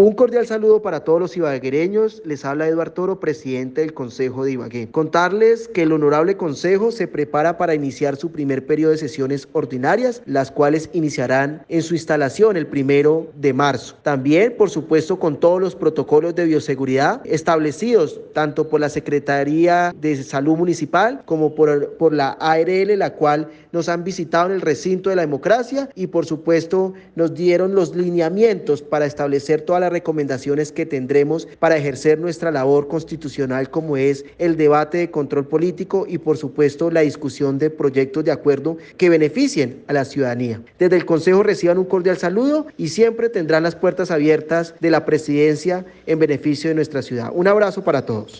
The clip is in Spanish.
Un cordial saludo para todos los ibaguereños. Les habla Eduardo Toro, presidente del Consejo de Ibagué. Contarles que el Honorable Consejo se prepara para iniciar su primer periodo de sesiones ordinarias, las cuales iniciarán en su instalación el primero de marzo. También, por supuesto, con todos los protocolos de bioseguridad establecidos tanto por la Secretaría de Salud Municipal como por, por la ARL, la cual nos han visitado en el recinto de la democracia y, por supuesto, nos dieron los lineamientos para establecer todas las recomendaciones que tendremos para ejercer nuestra labor constitucional como es el debate de control político y por supuesto la discusión de proyectos de acuerdo que beneficien a la ciudadanía. Desde el Consejo reciban un cordial saludo y siempre tendrán las puertas abiertas de la presidencia en beneficio de nuestra ciudad. Un abrazo para todos.